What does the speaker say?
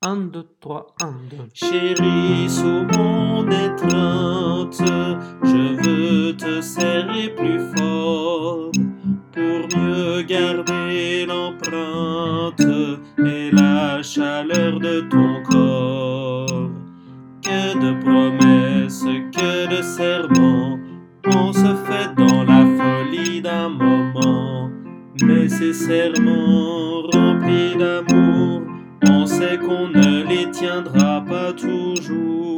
1, 2, 3, 1, 2. Chérie, sous mon étreinte, je veux te serrer plus fort pour mieux garder l'empreinte et la chaleur de ton corps. Que de promesses, que de serments, on se fait dans la folie d'un moment, mais ces serments on sait qu'on ne les tiendra pas toujours.